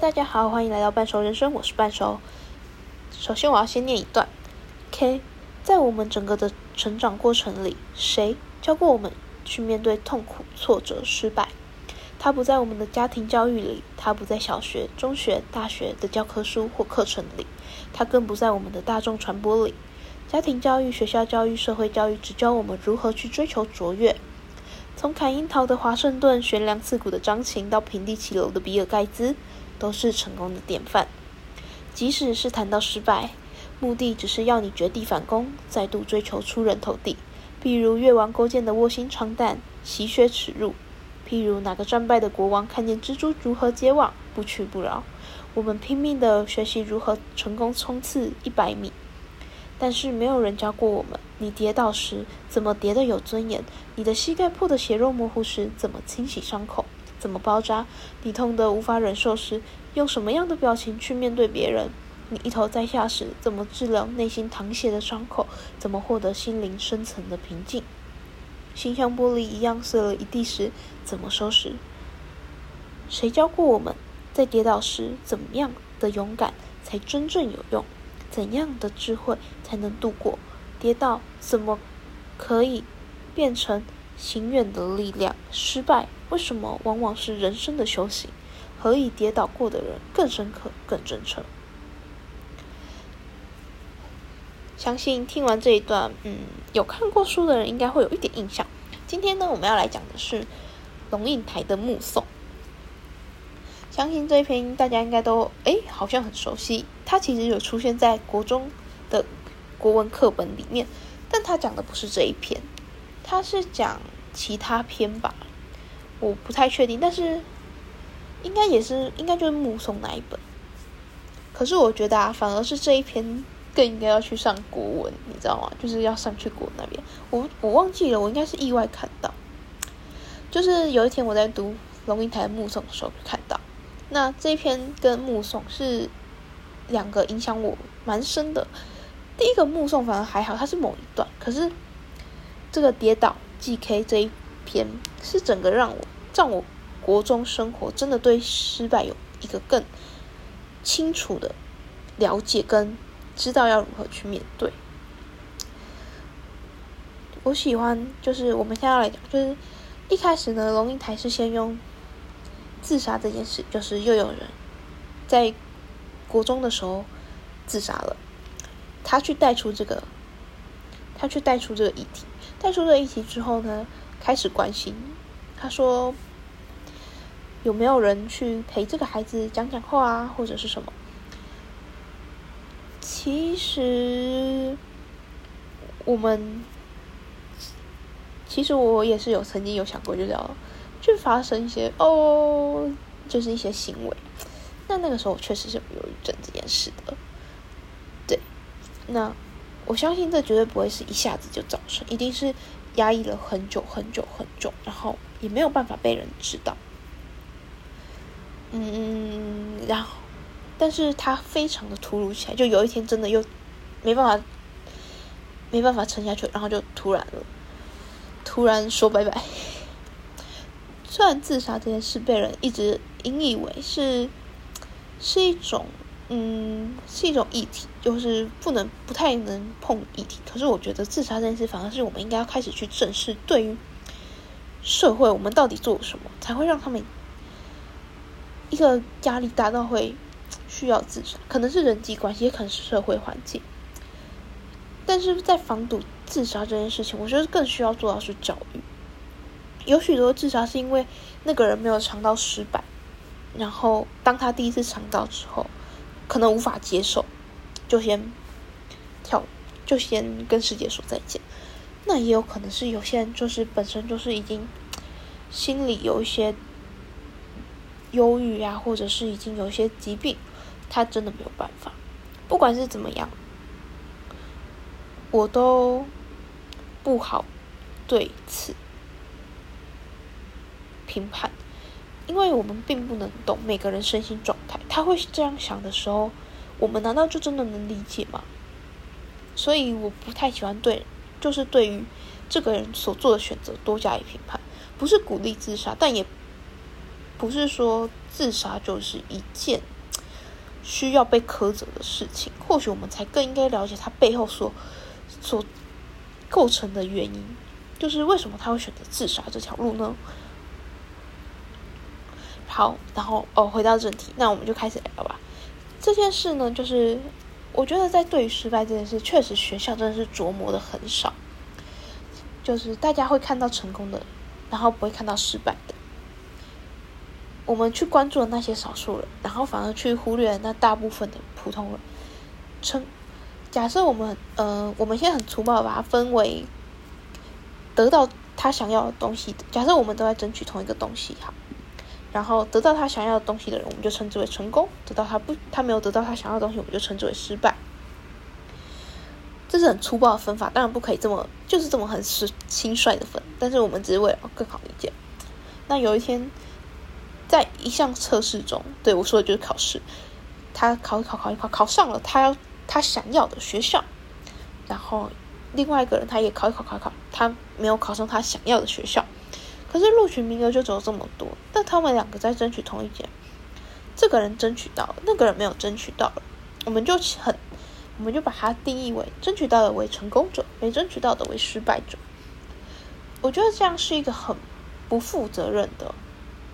大家好，欢迎来到半熟人生，我是半熟。首先，我要先念一段。K，在我们整个的成长过程里，谁教过我们去面对痛苦、挫折、失败？它不在我们的家庭教育里，它不在小学、中学、大学的教科书或课程里，它更不在我们的大众传播里。家庭教育、学校教育、社会教育只教我们如何去追求卓越。从砍樱桃的华盛顿、悬梁刺股的张琴，到平地起楼的比尔盖茨，都是成功的典范。即使是谈到失败，目的只是要你绝地反攻，再度追求出人头地。譬如越王勾践的卧薪尝胆、洗血耻辱；譬如哪个战败的国王看见蜘蛛如何结网，不屈不挠。我们拼命的学习如何成功冲刺一百米。但是没有人教过我们：你跌倒时怎么跌得有尊严？你的膝盖破得血肉模糊时怎么清洗伤口？怎么包扎？你痛得无法忍受时用什么样的表情去面对别人？你一头栽下时怎么治疗内心淌血的伤口？怎么获得心灵深层的平静？心像玻璃一样碎了一地时怎么收拾？谁教过我们在跌倒时怎么样的勇敢才真正有用？怎样的智慧才能度过跌倒？怎么可以变成行远的力量？失败为什么往往是人生的修行？何以跌倒过的人更深刻、更真诚？相信听完这一段，嗯，有看过书的人应该会有一点印象。今天呢，我们要来讲的是龙应台的《目送》。相信这一篇大家应该都哎，好像很熟悉。它其实有出现在国中的国文课本里面，但它讲的不是这一篇，它是讲其他篇吧，我不太确定。但是应该也是，应该就是目送那一本。可是我觉得啊，反而是这一篇更应该要去上国文，你知道吗？就是要上去国那边。我我忘记了，我应该是意外看到，就是有一天我在读龙应台目送的时候看到。那这一篇跟目送是两个影响我蛮深的。第一个目送反而还好，它是某一段，可是这个跌倒 GK 这一篇是整个让我让我国中生活真的对失败有一个更清楚的了解，跟知道要如何去面对。我喜欢就是我们现在来讲，就是一开始呢，龙应台是先用。自杀这件事，就是又有人在国中的时候自杀了。他去带出这个，他去带出这个议题，带出这个议题之后呢，开始关心。他说：“有没有人去陪这个孩子讲讲话啊，或者是什么？”其实我们，其实我也是有曾经有想过，就叫。去发生一些哦，就是一些行为。那那个时候我确实是有忧郁症这件事的，对。那我相信这绝对不会是一下子就造成，一定是压抑了很久很久很久，然后也没有办法被人知道。嗯，然后，但是他非常的突如其来，就有一天真的又没办法，没办法撑下去，然后就突然了，突然说拜拜。虽然自杀这件事被人一直引以为是，是一种，嗯，是一种议题，就是不能不太能碰议题。可是我觉得自杀这件事，反而是我们应该要开始去正视，对于社会，我们到底做了什么，才会让他们一个压力大到会需要自杀？可能是人际关系，也可能是社会环境。但是在防堵自杀这件事情，我觉得更需要做到是教育。有许多自杀是因为那个人没有尝到失败，然后当他第一次尝到之后，可能无法接受，就先跳，就先跟世界说再见。那也有可能是有些人就是本身就是已经心里有一些忧郁啊，或者是已经有一些疾病，他真的没有办法。不管是怎么样，我都不好对此。评判，因为我们并不能懂每个人身心状态。他会这样想的时候，我们难道就真的能理解吗？所以我不太喜欢对，就是对于这个人所做的选择多加以评判。不是鼓励自杀，但也不是说自杀就是一件需要被苛责的事情。或许我们才更应该了解他背后所所构成的原因，就是为什么他会选择自杀这条路呢？好，然后哦，回到正题，那我们就开始聊吧。这件事呢，就是我觉得在对于失败这件事，确实学校真的是琢磨的很少，就是大家会看到成功的，然后不会看到失败的。我们去关注的那些少数人，然后反而去忽略了那大部分的普通人。称，假设我们呃，我们现在很粗暴把它分为得到他想要的东西的。假设我们都在争取同一个东西，好。然后得到他想要的东西的人，我们就称之为成功；得到他不，他没有得到他想要的东西，我们就称之为失败。这是很粗暴的分法，当然不可以这么，就是这么很是轻率的分。但是我们只是为了更好理解。那有一天，在一项测试中，对我说的就是考试，他考一考，考一考，考上了他要他想要的学校。然后另外一个人他也考一考，考一考，他没有考上他想要的学校。可是录取名额就只有这么多，但他们两个在争取同一间，这个人争取到了，那个人没有争取到了，我们就很，我们就把它定义为争取到的为成功者，没争取到的为失败者。我觉得这样是一个很不负责任的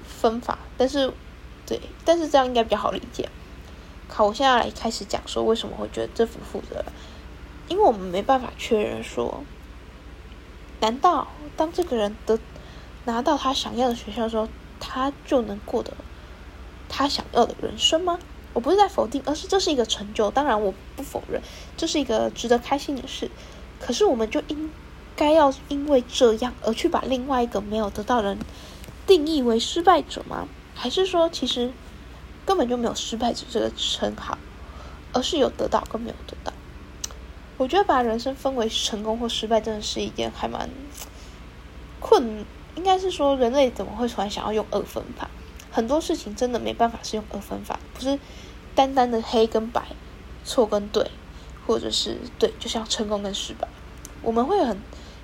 分法，但是，对，但是这样应该比较好理解。好，我现在来开始讲说为什么会觉得这不负责任，因为我们没办法确认说，难道当这个人的。拿到他想要的学校的时候，他就能过得他想要的人生吗？我不是在否定，而是这是一个成就。当然，我不否认这是一个值得开心的事。可是，我们就应该要因为这样而去把另外一个没有得到人定义为失败者吗？还是说，其实根本就没有失败者这个称号，而是有得到跟没有得到？我觉得把人生分为成功或失败，真的是一件还蛮困。应该是说，人类怎么会突然想要用二分法？很多事情真的没办法是用二分法，不是单单的黑跟白、错跟对，或者是对，就像成功跟失败。我们会很，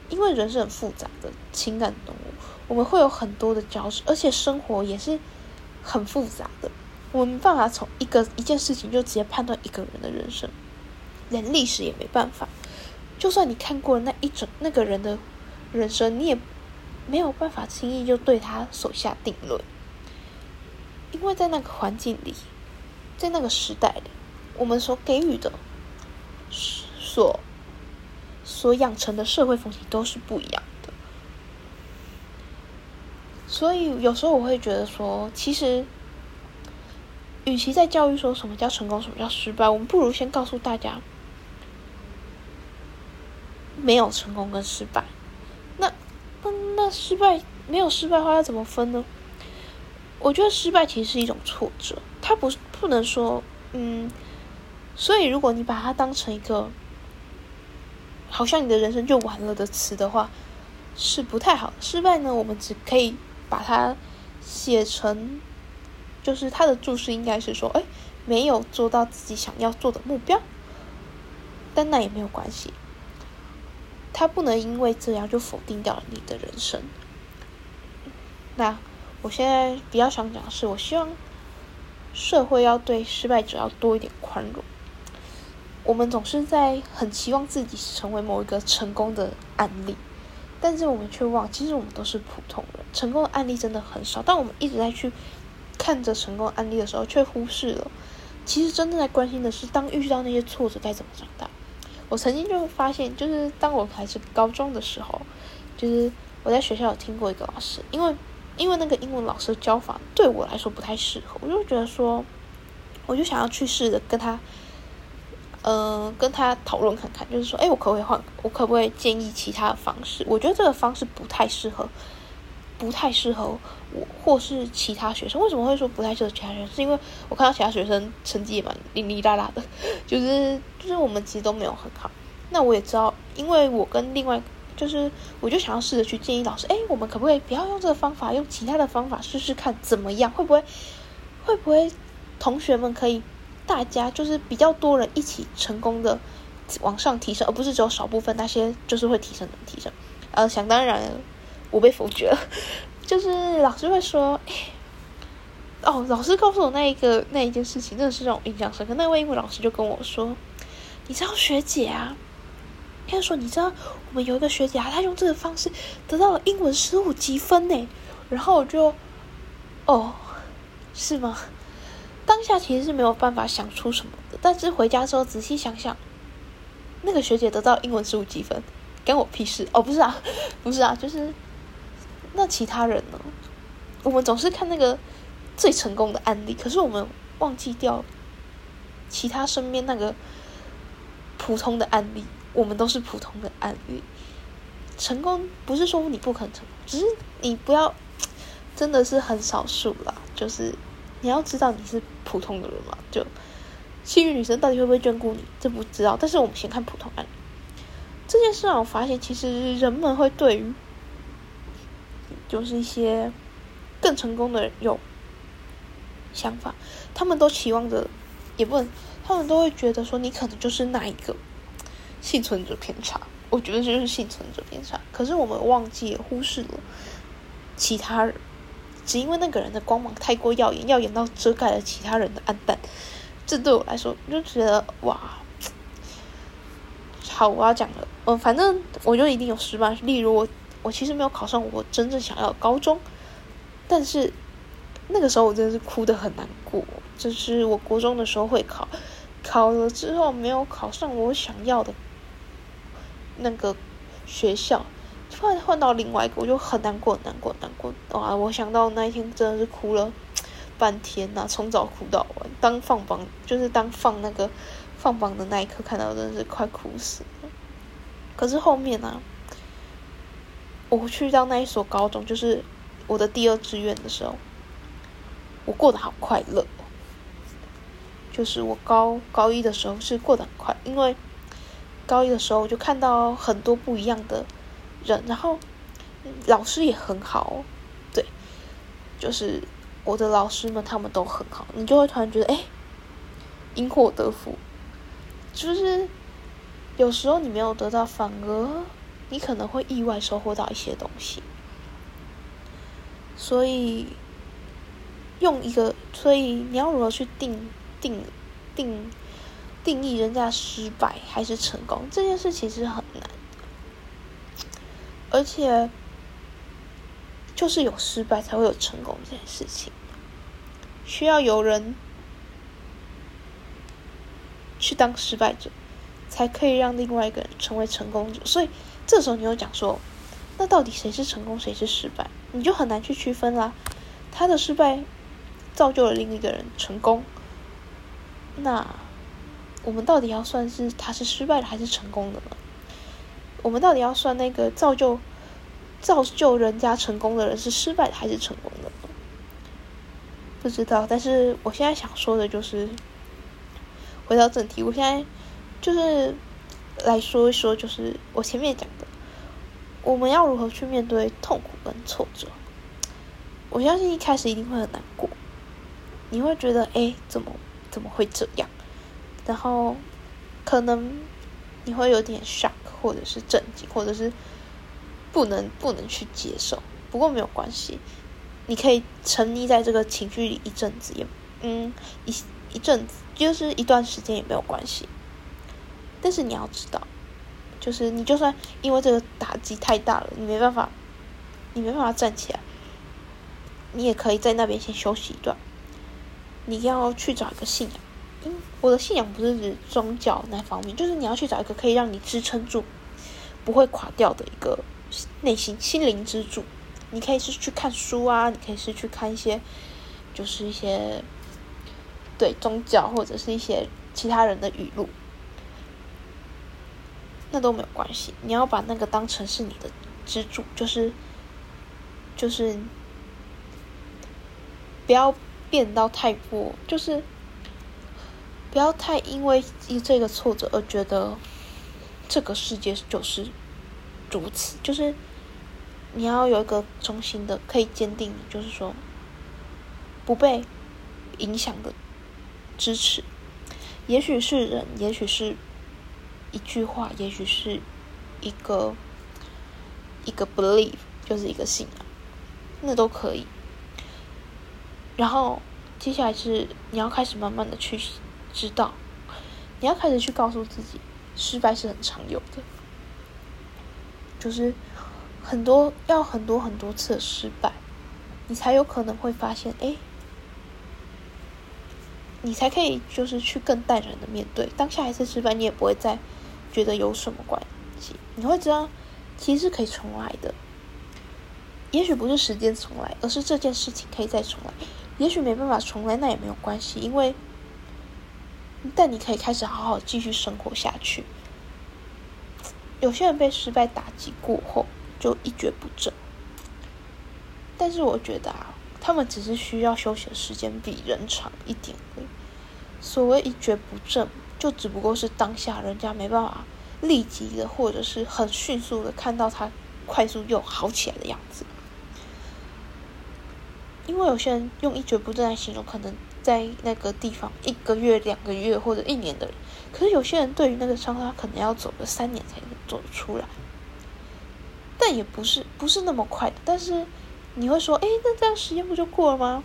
因为人是很复杂的情感动物，我们会有很多的交织，而且生活也是很复杂的。我们没办法从一个一件事情就直接判断一个人的人生，连历史也没办法。就算你看过了那一整那个人的人生，你也。没有办法轻易就对他手下定论，因为在那个环境里，在那个时代里，我们所给予的、所所养成的社会风气都是不一样的。所以有时候我会觉得说，其实，与其在教育说什么叫成功，什么叫失败，我们不如先告诉大家，没有成功跟失败。那那那失败没有失败话要怎么分呢？我觉得失败其实是一种挫折，它不是不能说嗯，所以如果你把它当成一个好像你的人生就完了的词的话，是不太好。失败呢，我们只可以把它写成，就是它的注释应该是说，哎，没有做到自己想要做的目标，但那也没有关系。他不能因为这样就否定掉了你的人生。那我现在比较想讲的是，我希望社会要对失败者要多一点宽容。我们总是在很期望自己成为某一个成功的案例，但是我们却忘，其实我们都是普通人，成功的案例真的很少。但我们一直在去看着成功案例的时候，却忽视了，其实真正在关心的是，当遇到那些挫折该怎么长大。我曾经就发现，就是当我还是高中的时候，就是我在学校有听过一个老师，因为因为那个英文老师教法对我来说不太适合，我就觉得说，我就想要去试着跟他，嗯，跟他讨论看看，就是说，哎，我可不可以换？我可不可以建议其他的方式？我觉得这个方式不太适合。不太适合我，或是其他学生。为什么会说不太适合其他学生？是因为我看到其他学生成绩也蛮哩哩啦啦的，就是就是我们其实都没有很好。那我也知道，因为我跟另外就是，我就想要试着去建议老师，哎，我们可不可以不要用这个方法，用其他的方法试试看怎么样？会不会会不会同学们可以大家就是比较多人一起成功的往上提升，而不是只有少部分那些就是会提升的提升？呃，想当然。我被否决了，就是老师会说，哎，哦，老师告诉我那一个那一件事情，真的是让我印象深刻。那位英文老师就跟我说：“你知道学姐啊？”他说：“你知道我们有一个学姐啊，她用这个方式得到了英文十五积分呢。”然后我就，哦，是吗？当下其实是没有办法想出什么的，但是回家之后仔细想想，那个学姐得到英文十五积分，关我屁事！哦，不是啊，不是啊，就是那其他人呢？我们总是看那个最成功的案例，可是我们忘记掉其他身边那个普通的案例。我们都是普通的案例，成功不是说你不可能成功，只是你不要真的是很少数啦。就是你要知道你是普通的人嘛，就幸运女神到底会不会眷顾你，这不知道。但是我们先看普通案例这件事，让我发现其实人们会对于就是一些更成功的人有想法，他们都期望着，也不能，他们都会觉得说你可能就是那一个。幸存者偏差，我觉得这就是幸存者偏差。可是我们忘记了忽视了其他人，只因为那个人的光芒太过耀眼，耀眼到遮盖了其他人的暗淡。这对我来说，就觉得哇，好，我要讲了。嗯，反正我就一定有失败。例如我，我其实没有考上我真正想要的高中，但是那个时候我真的是哭的很难过。就是我国中的时候会考，考了之后没有考上我想要的。那个学校突然换到另外一个，我就很难过，难过，难过。哇！我想到那一天真的是哭了半天呐，从早哭到晚。当放榜，就是当放那个放榜的那一刻，看到真的是快哭死了。可是后面呢，我去到那一所高中，就是我的第二志愿的时候，我过得好快乐。就是我高高一的时候是过得很快，因为。高一的时候就看到很多不一样的人，然后老师也很好，对，就是我的老师们他们都很好，你就会突然觉得哎，因祸得福，就是有时候你没有得到，反而你可能会意外收获到一些东西，所以用一个，所以你要如何去定定定？定定义人家失败还是成功这件事其实很难，而且就是有失败才会有成功这件事情，需要有人去当失败者，才可以让另外一个人成为成功者。所以这时候你又讲说，那到底谁是成功，谁是失败？你就很难去区分啦。他的失败造就了另一个人成功，那。我们到底要算是他是失败的还是成功的呢？我们到底要算那个造就造就人家成功的人是失败的还是成功的呢？不知道。但是我现在想说的就是，回到正题，我现在就是来说一说，就是我前面讲的，我们要如何去面对痛苦跟挫折。我相信一开始一定会很难过，你会觉得，哎，怎么怎么会这样？然后，可能你会有点 shock，或者是震惊，或者是不能不能去接受。不过没有关系，你可以沉溺在这个情绪里一阵子，也嗯一一阵子，就是一段时间也没有关系。但是你要知道，就是你就算因为这个打击太大了，你没办法，你没办法站起来，你也可以在那边先休息一段。你要去找一个信仰。我的信仰不是指宗教那方面，就是你要去找一个可以让你支撑住、不会垮掉的一个内心心灵支柱。你可以是去看书啊，你可以是去看一些，就是一些对宗教或者是一些其他人的语录，那都没有关系。你要把那个当成是你的支柱，就是就是不要变到太过，就是。不要太因为这个挫折而觉得这个世界就是如此，就是你要有一个中心的，可以坚定，就是说不被影响的支持。也许是人，也许是一句话，也许是一个一个 believe，就是一个信仰，那都可以。然后接下来是你要开始慢慢的去知道，你要开始去告诉自己，失败是很常有的，就是很多要很多很多次的失败，你才有可能会发现，哎，你才可以就是去更淡然的面对当下一次失败，你也不会再觉得有什么关系，你会知道其实是可以重来的。也许不是时间重来，而是这件事情可以再重来。也许没办法重来，那也没有关系，因为，但你可以开始好好继续生活下去。有些人被失败打击过后就一蹶不振，但是我觉得啊，他们只是需要休息的时间比人长一点而已。所谓一蹶不振，就只不过是当下人家没办法立即的，或者是很迅速的看到他快速又好起来的样子。因为有些人用一蹶不振来形容，可能在那个地方一个月、两个月或者一年的人，可是有些人对于那个伤，他可能要走个三年才能走出来。但也不是不是那么快的。但是你会说，哎，那这样时间不就过了吗？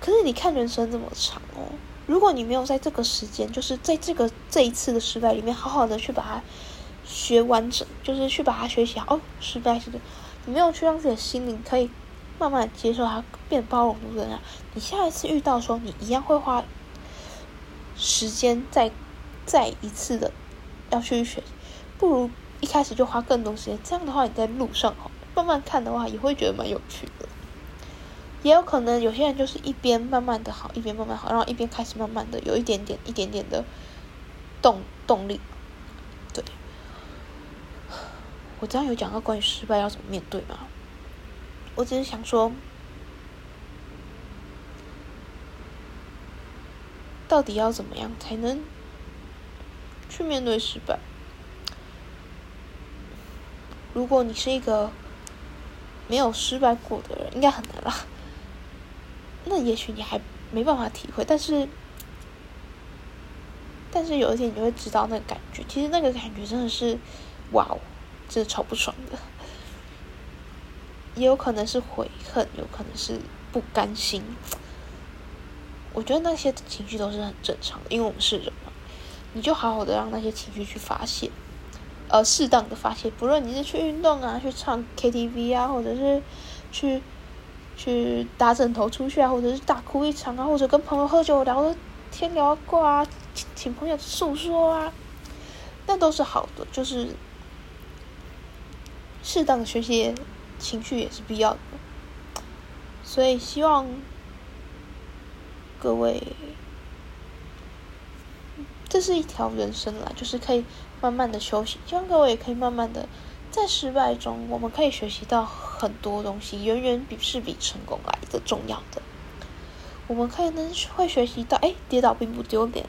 可是你看人生这么长哦，如果你没有在这个时间，就是在这个这一次的失败里面，好好的去把它学完整，就是去把它学习好。哦，失败是的，你没有去让自己的心灵可以。慢慢接受它，变包容的人啊，你下一次遇到说，你一样会花时间再再一次的要去学，不如一开始就花更多时间。这样的话，你在路上哈，慢慢看的话，也会觉得蛮有趣的。也有可能有些人就是一边慢慢的好，一边慢慢好，然后一边开始慢慢的有一点点、一点点的动动力。对，我这样有讲到关于失败要怎么面对吗？我只是想说，到底要怎么样才能去面对失败？如果你是一个没有失败过的人，应该很难啦。那也许你还没办法体会，但是，但是有一天你会知道那个感觉。其实那个感觉真的是，哇哦，真的超不爽的。也有可能是悔恨，有可能是不甘心。我觉得那些情绪都是很正常的，因为我们是人嘛。你就好好的让那些情绪去发泄，呃，适当的发泄。不论你是去运动啊，去唱 KTV 啊，或者是去去打枕头出去啊，或者是大哭一场啊，或者跟朋友喝酒聊了天聊挂啊，请朋友诉说啊，那都是好的。就是适当的学习。情绪也是必要的，所以希望各位，这是一条人生啦，就是可以慢慢的休息。希望各位也可以慢慢的在失败中，我们可以学习到很多东西，远远比是比成功来的重要的。我们可以能会学习到，哎，跌倒并不丢脸，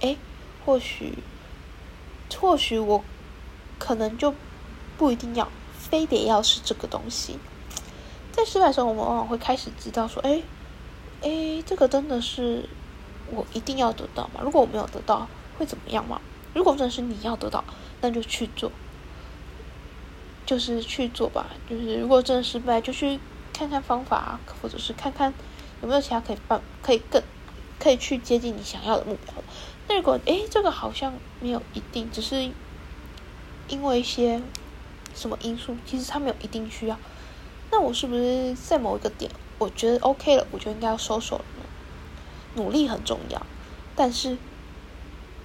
哎，或许，或许我可能就不一定要。非得要是这个东西，在失败的时候，我们往往会开始知道说：“哎，哎，这个真的是我一定要得到吗？如果我没有得到，会怎么样吗？如果真的是你要得到，那就去做，就是去做吧。就是如果真的失败，就去看看方法，或者是看看有没有其他可以办，可以更可以去接近你想要的目标。那如果哎，这个好像没有一定，只是因为一些。”什么因素？其实他没有一定需要。那我是不是在某一个点，我觉得 OK 了，我就应该要收手了呢？努力很重要，但是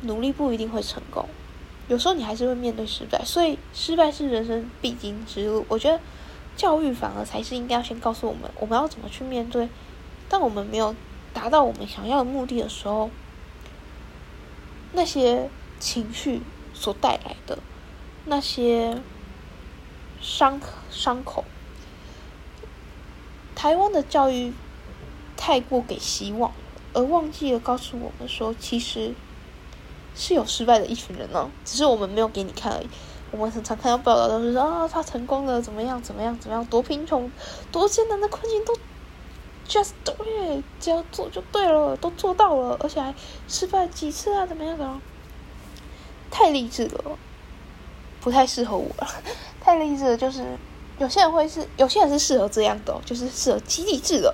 努力不一定会成功。有时候你还是会面对失败，所以失败是人生必经之路。我觉得教育反而才是应该要先告诉我们，我们要怎么去面对。当我们没有达到我们想要的目的的时候，那些情绪所带来的那些。伤伤口，台湾的教育太过给希望，而忘记了告诉我们说，其实是有失败的一群人呢，只是我们没有给你看而已。我们很常看到报道，都是说啊，他成功了，怎么样，怎么样，怎么样，多贫穷，多艰难的困境都 just do it，只要做就对了，都做到了，而且还失败几次啊，怎么样的？太励志了，不太适合我。太励志了，就是有些人会是，有些人是适合这样的，就是适合激励制的。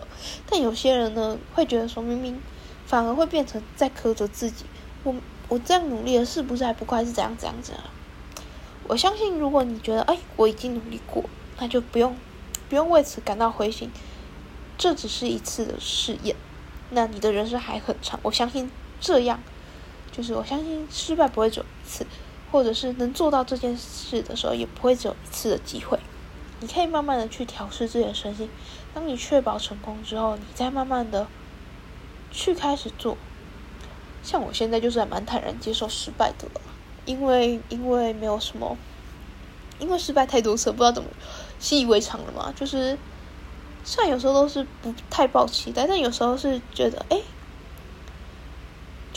但有些人呢，会觉得说明明反而会变成在苛责自己。我我这样努力了，是不是还不快？是怎样怎样子啊？我相信，如果你觉得哎，我已经努力过，那就不用不用为此感到灰心。这只是一次的试验，那你的人生还很长。我相信这样，就是我相信失败不会只有一次，或者是能做到这件事的时候，也不会只有一次的机会。你可以慢慢的去调试自己的身心。当你确保成功之后，你再慢慢的去开始做。像我现在就是还蛮坦然接受失败的了，因为因为没有什么，因为失败太多次，不知道怎么习以为常了嘛，就是。虽然有时候都是不太抱期待，但有时候是觉得，哎，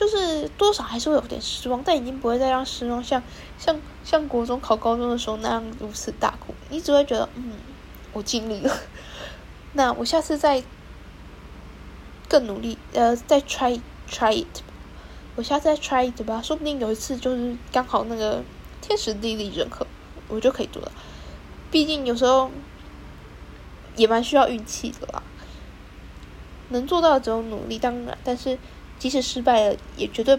就是多少还是会有点失望，但已经不会再让失望像像像国中考高中的时候那样如此大哭。你只会觉得，嗯，我尽力了，那我下次再更努力，呃，再 try try it，我下次再 try it 吧，说不定有一次就是刚好那个天时地利人和，我就可以做了。毕竟有时候。也蛮需要运气的啦，能做到只有努力，当然，但是即使失败了，也绝对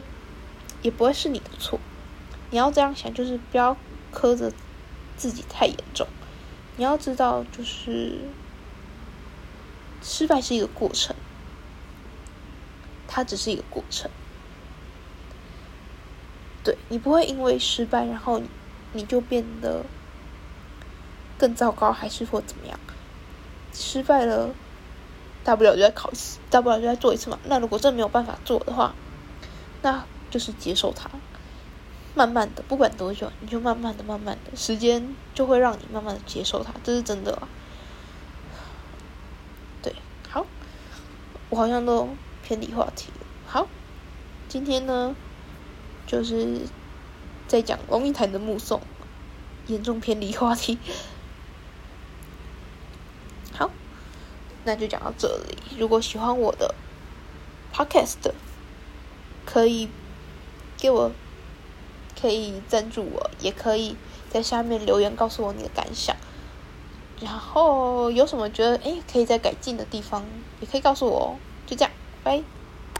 也不会是你的错。你要这样想，就是不要苛责自己太严重。你要知道，就是失败是一个过程，它只是一个过程。对你不会因为失败，然后你就变得更糟糕，还是或怎么样？失败了，大不了就再考一次，大不了就再做一次嘛。那如果真没有办法做的话，那就是接受它，慢慢的，不管多久，你就慢慢的、慢慢的，时间就会让你慢慢的接受它，这是真的。对，好，我好像都偏离话题了。好，今天呢，就是在讲龙应台的目送，严重偏离话题。那就讲到这里。如果喜欢我的 podcast，可以给我可以赞助我，也可以在下面留言告诉我你的感想。然后有什么觉得哎可以再改进的地方，也可以告诉我哦。就这样，拜。